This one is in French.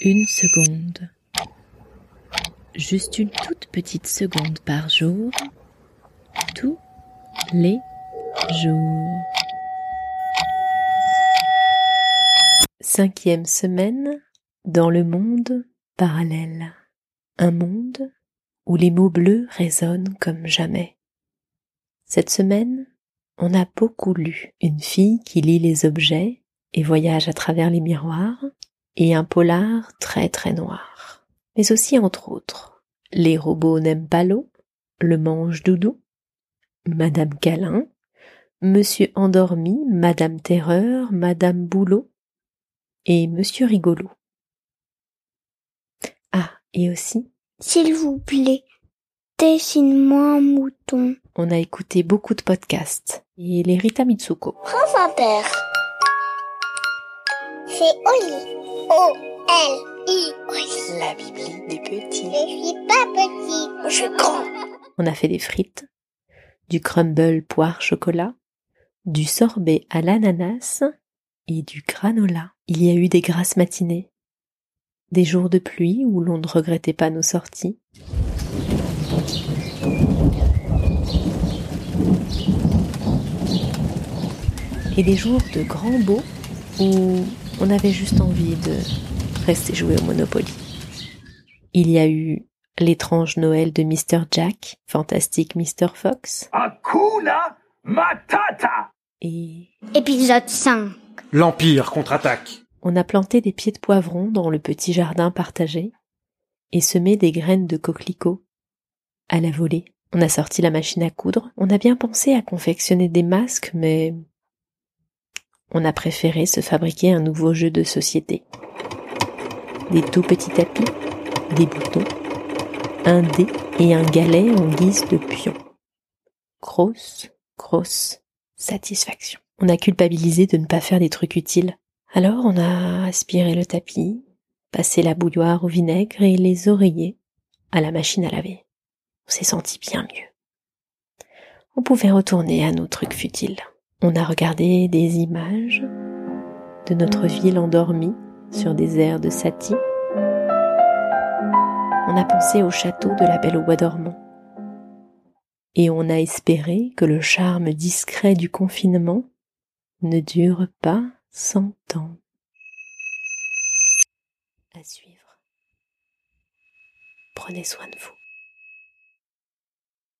Une seconde. Juste une toute petite seconde par jour. Tous les jours. Cinquième semaine dans le monde parallèle. Un monde où les mots bleus résonnent comme jamais. Cette semaine, on a beaucoup lu une fille qui lit les objets et voyage à travers les miroirs, et un polar très très noir. Mais aussi entre autres, les robots n'aiment pas l'eau, le mange doudou, Madame Câlin, Monsieur Endormi, Madame Terreur, Madame Boulot et Monsieur Rigolo. Ah, et aussi S'il vous plaît, dessine-moi un mouton. On a écouté beaucoup de podcasts et les Rita Mitsuko. France Inter. C'est Oli. O-L-I. Oli. La Bible des petits. Je suis pas petit, je suis grand. On a fait des frites, du crumble poire chocolat, du sorbet à l'ananas et du granola. Il y a eu des grasses matinées, des jours de pluie où l'on ne regrettait pas nos sorties. Et des jours de grand beau où on avait juste envie de rester jouer au Monopoly. Il y a eu l'étrange Noël de Mr. Jack, fantastique Mr. Fox, Hakuna Matata et Épisode 5. L'Empire contre-attaque. on a planté des pieds de poivron dans le petit jardin partagé et semé des graines de coquelicots à la volée. On a sorti la machine à coudre, on a bien pensé à confectionner des masques, mais on a préféré se fabriquer un nouveau jeu de société. Des tout petits tapis, des boutons, un dé et un galet en guise de pion. Grosse, grosse satisfaction. On a culpabilisé de ne pas faire des trucs utiles. Alors on a aspiré le tapis, passé la bouilloire au vinaigre et les oreillers à la machine à laver. On s'est senti bien mieux. On pouvait retourner à nos trucs futiles. On a regardé des images de notre ville endormie sur des airs de Satie. On a pensé au château de la Belle au Bois dormant. Et on a espéré que le charme discret du confinement ne dure pas cent ans. À suivre. Prenez soin de vous.